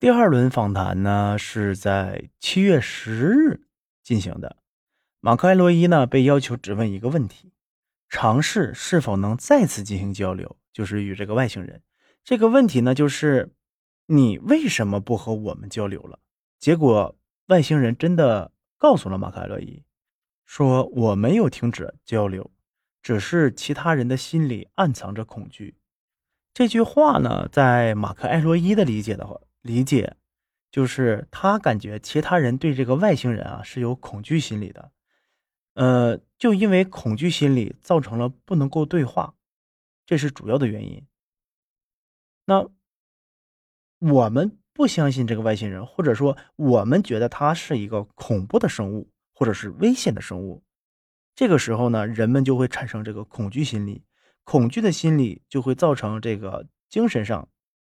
第二轮访谈呢是在七月十日进行的。马克·艾洛伊呢被要求只问一个问题：尝试是否能再次进行交流，就是与这个外星人。这个问题呢就是你为什么不和我们交流了？结果外星人真的告诉了马克·艾洛伊，说我没有停止交流，只是其他人的心里暗藏着恐惧。这句话呢，在马克·艾洛伊的理解的话。理解，就是他感觉其他人对这个外星人啊是有恐惧心理的，呃，就因为恐惧心理造成了不能够对话，这是主要的原因。那我们不相信这个外星人，或者说我们觉得他是一个恐怖的生物，或者是危险的生物，这个时候呢，人们就会产生这个恐惧心理，恐惧的心理就会造成这个精神上，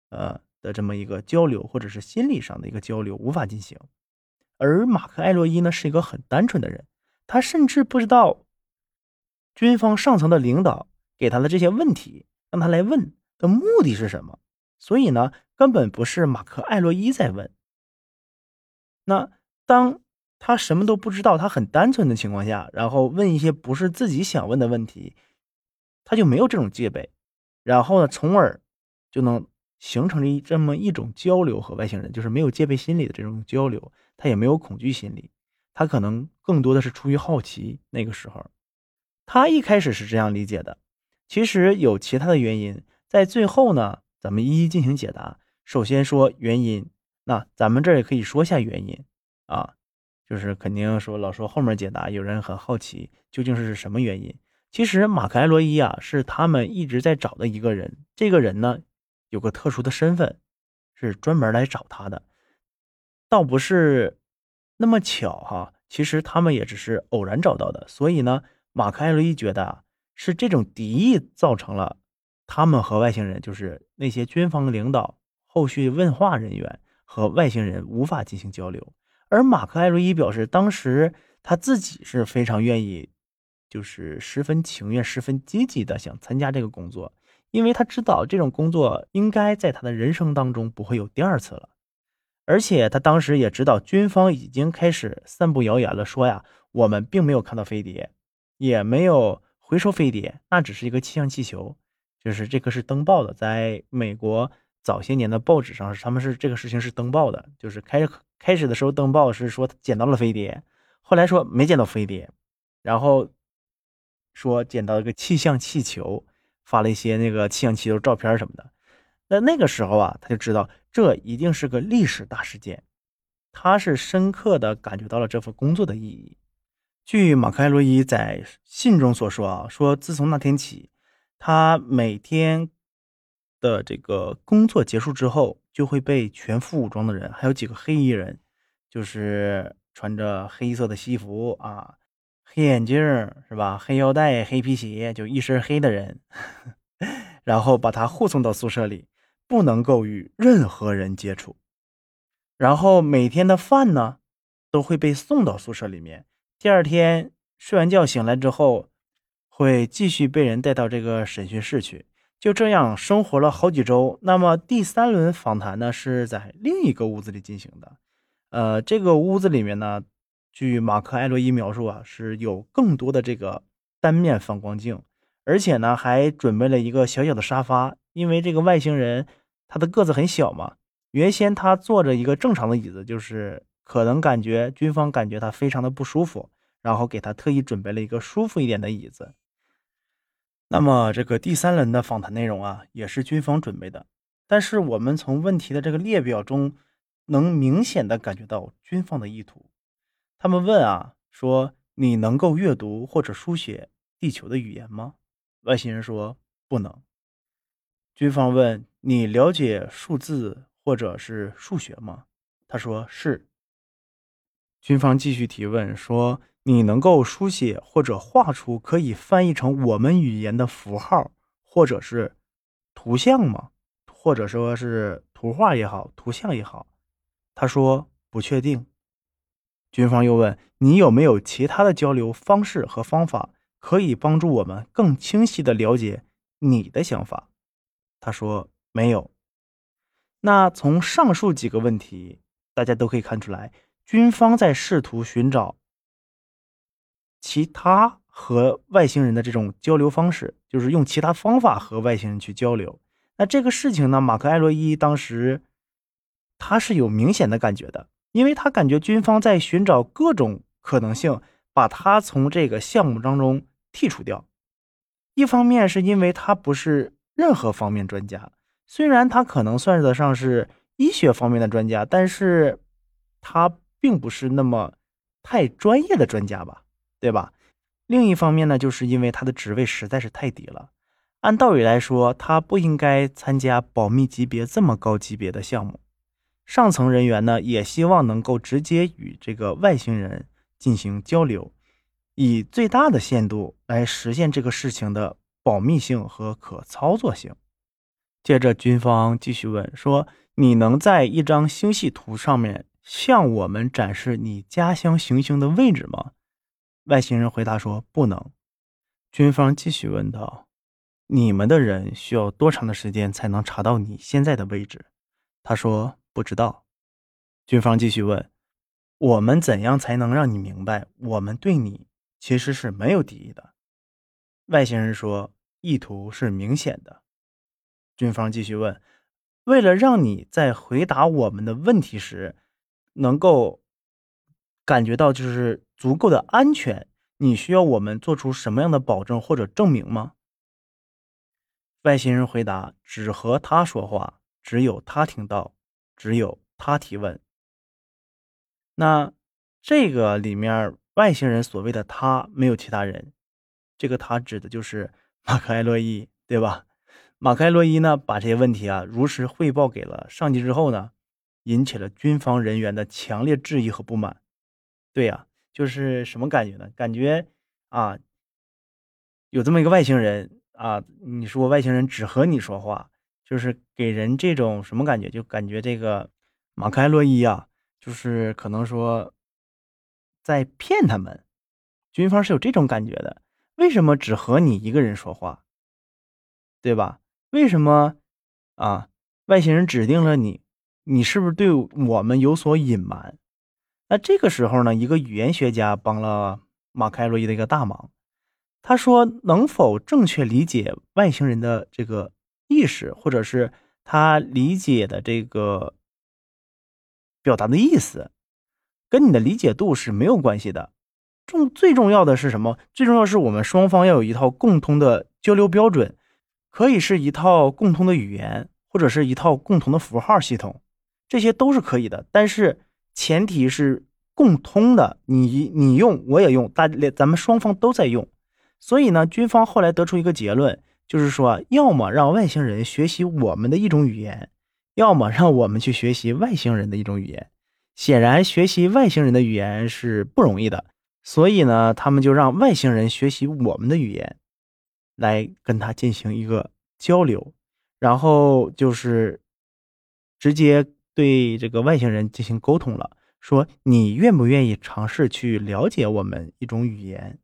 呃。的这么一个交流，或者是心理上的一个交流无法进行，而马克·艾洛伊呢是一个很单纯的人，他甚至不知道军方上层的领导给他的这些问题，让他来问的目的是什么，所以呢，根本不是马克·艾洛伊在问。那当他什么都不知道，他很单纯的情况下，然后问一些不是自己想问的问题，他就没有这种戒备，然后呢，从而就能。形成了一这么一种交流和外星人，就是没有戒备心理的这种交流，他也没有恐惧心理，他可能更多的是出于好奇。那个时候，他一开始是这样理解的，其实有其他的原因，在最后呢，咱们一一进行解答。首先说原因，那咱们这也可以说下原因啊，就是肯定说老说后面解答，有人很好奇究竟是什么原因。其实马克·埃罗伊啊，是他们一直在找的一个人，这个人呢。有个特殊的身份，是专门来找他的，倒不是那么巧哈。其实他们也只是偶然找到的。所以呢，马克·艾洛伊觉得啊，是这种敌意造成了他们和外星人，就是那些军方领导、后续问话人员和外星人无法进行交流。而马克·艾洛伊表示，当时他自己是非常愿意，就是十分情愿、十分积极的想参加这个工作。因为他知道这种工作应该在他的人生当中不会有第二次了，而且他当时也知道军方已经开始散布谣言了，说呀，我们并没有看到飞碟，也没有回收飞碟，那只是一个气象气球，就是这个是登报的，在美国早些年的报纸上，他们是这个事情是登报的，就是开开始的时候登报是说捡到了飞碟，后来说没捡到飞碟，然后说捡到一个气象气球。发了一些那个气象气球照片什么的，那那个时候啊，他就知道这一定是个历史大事件，他是深刻的感觉到了这份工作的意义。据马克·艾洛伊在信中所说啊，说自从那天起，他每天的这个工作结束之后，就会被全副武装的人，还有几个黑衣人，就是穿着黑色的西服啊。黑眼镜是吧？黑腰带、黑皮鞋，就一身黑的人，然后把他护送到宿舍里，不能够与任何人接触。然后每天的饭呢，都会被送到宿舍里面。第二天睡完觉醒来之后，会继续被人带到这个审讯室去。就这样生活了好几周。那么第三轮访谈呢，是在另一个屋子里进行的。呃，这个屋子里面呢。据马克·艾洛伊描述啊，是有更多的这个单面反光镜，而且呢还准备了一个小小的沙发，因为这个外星人他的个子很小嘛，原先他坐着一个正常的椅子，就是可能感觉军方感觉他非常的不舒服，然后给他特意准备了一个舒服一点的椅子。那么这个第三轮的访谈内容啊，也是军方准备的，但是我们从问题的这个列表中，能明显的感觉到军方的意图。他们问啊，说你能够阅读或者书写地球的语言吗？外星人说不能。军方问你了解数字或者是数学吗？他说是。军方继续提问说你能够书写或者画出可以翻译成我们语言的符号或者是图像吗？或者说是图画也好，图像也好？他说不确定。军方又问：“你有没有其他的交流方式和方法，可以帮助我们更清晰地了解你的想法？”他说：“没有。”那从上述几个问题，大家都可以看出来，军方在试图寻找其他和外星人的这种交流方式，就是用其他方法和外星人去交流。那这个事情呢，马克·艾洛伊当时他是有明显的感觉的，因为他感觉军方在寻找各种可能性，把他从这个项目当中剔除掉。一方面是因为他不是任何方面专家。虽然他可能算得上是医学方面的专家，但是他并不是那么太专业的专家吧，对吧？另一方面呢，就是因为他的职位实在是太低了，按道理来说，他不应该参加保密级别这么高级别的项目。上层人员呢，也希望能够直接与这个外星人进行交流，以最大的限度来实现这个事情的保密性和可操作性。接着，军方继续问说：“你能在一张星系图上面向我们展示你家乡行星的位置吗？”外星人回答说：“不能。”军方继续问道：“你们的人需要多长的时间才能查到你现在的位置？”他说：“不知道。”军方继续问：“我们怎样才能让你明白，我们对你其实是没有敌意的？”外星人说：“意图是明显的。”军方继续问：“为了让你在回答我们的问题时能够感觉到就是足够的安全，你需要我们做出什么样的保证或者证明吗？”外星人回答：“只和他说话，只有他听到，只有他提问。”那这个里面外星人所谓的“他”没有其他人，这个“他”指的就是 马克·艾洛伊，对吧？马开洛伊呢，把这些问题啊如实汇报给了上级之后呢，引起了军方人员的强烈质疑和不满。对呀，就是什么感觉呢？感觉啊，有这么一个外星人啊，你说外星人只和你说话，就是给人这种什么感觉？就感觉这个马开洛伊啊，就是可能说在骗他们。军方是有这种感觉的。为什么只和你一个人说话？对吧？为什么啊？外星人指定了你，你是不是对我们有所隐瞒？那这个时候呢，一个语言学家帮了马凯洛伊的一个大忙。他说：“能否正确理解外星人的这个意识，或者是他理解的这个表达的意思，跟你的理解度是没有关系的。重最重要的是什么？最重要是我们双方要有一套共通的交流标准。”可以是一套共同的语言，或者是一套共同的符号系统，这些都是可以的。但是前提是共通的，你你用我也用，大咱们双方都在用。所以呢，军方后来得出一个结论，就是说，要么让外星人学习我们的一种语言，要么让我们去学习外星人的一种语言。显然，学习外星人的语言是不容易的，所以呢，他们就让外星人学习我们的语言。来跟他进行一个交流，然后就是直接对这个外星人进行沟通了，说你愿不愿意尝试去了解我们一种语言，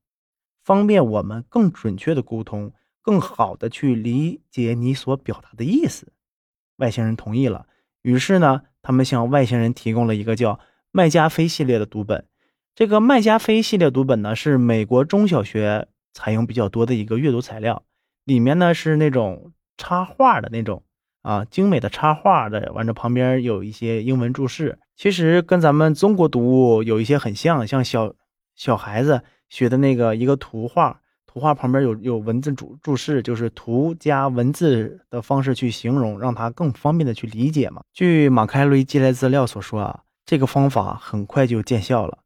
方便我们更准确的沟通，更好的去理解你所表达的意思。外星人同意了，于是呢，他们向外星人提供了一个叫麦加菲系列的读本。这个麦加菲系列读本呢，是美国中小学。采用比较多的一个阅读材料，里面呢是那种插画的那种啊，精美的插画的，完了旁边有一些英文注释，其实跟咱们中国读物有一些很像，像小小孩子学的那个一个图画，图画旁边有有文字注注释，就是图加文字的方式去形容，让它更方便的去理解嘛。据马凯瑞寄来资料所说啊，这个方法很快就见效了。